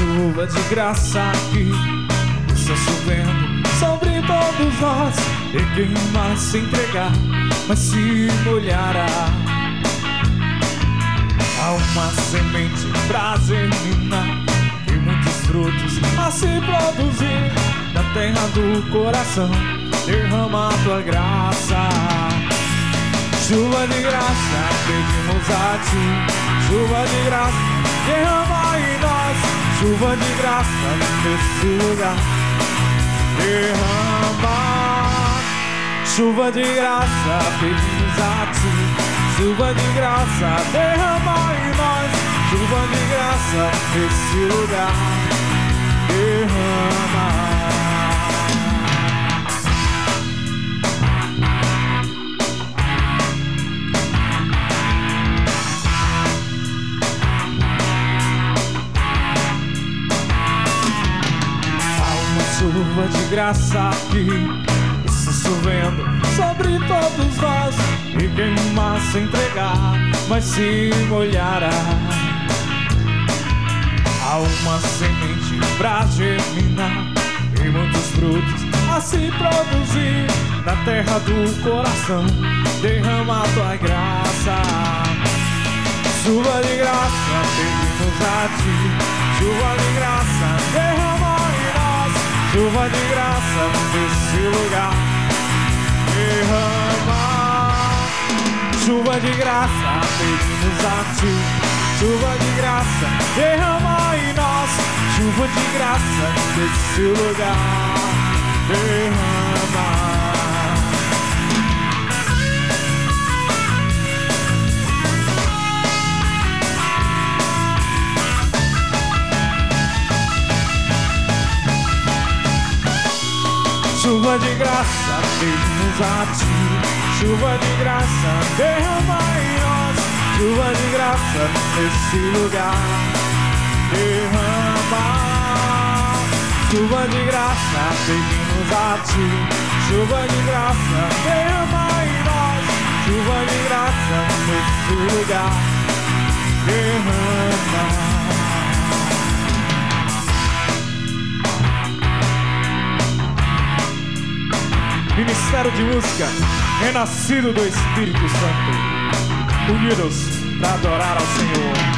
chuva de graça que está chovendo sobre todos nós. E quem mais se entregar, mas se molhará. Há uma semente pra germinar e muitos frutos a se produzir na terra do coração. Derrama a tua graça. Chuva de graça, pedimos a ti. Chuva de graça, derrama em nós. Chuva de graça nesse lugar. Derrama. Chuva de graça, pedimos a ti. Chuva de graça, derrama em nós. Chuva de graça nesse lugar. Chuva de graça aqui. Está chovendo sobre todos nós. E quem mais se entregar mas se molhará. Há uma semente pra germinar e muitos frutos a se produzir na terra do coração derrama tua graça. Chuva de graça pedimos a ti. Chuva de graça derrama Chuva de graça nesse lugar. Derrama Chuva de graça pedimos a ti. Chuva de graça derrama em nós. Chuva de graça nesse lugar. Derrama Chuva de graça, pedimos a ti. Chuva de graça, derrama em nós. Chuva de graça, nesse lugar. Derrama. Chuva de graça, pedimos a ti. Chuva de graça, derrama em nós. Chuva de graça, nesse lugar. Ministério de Música, renascido do Espírito Santo, unidos para adorar ao Senhor.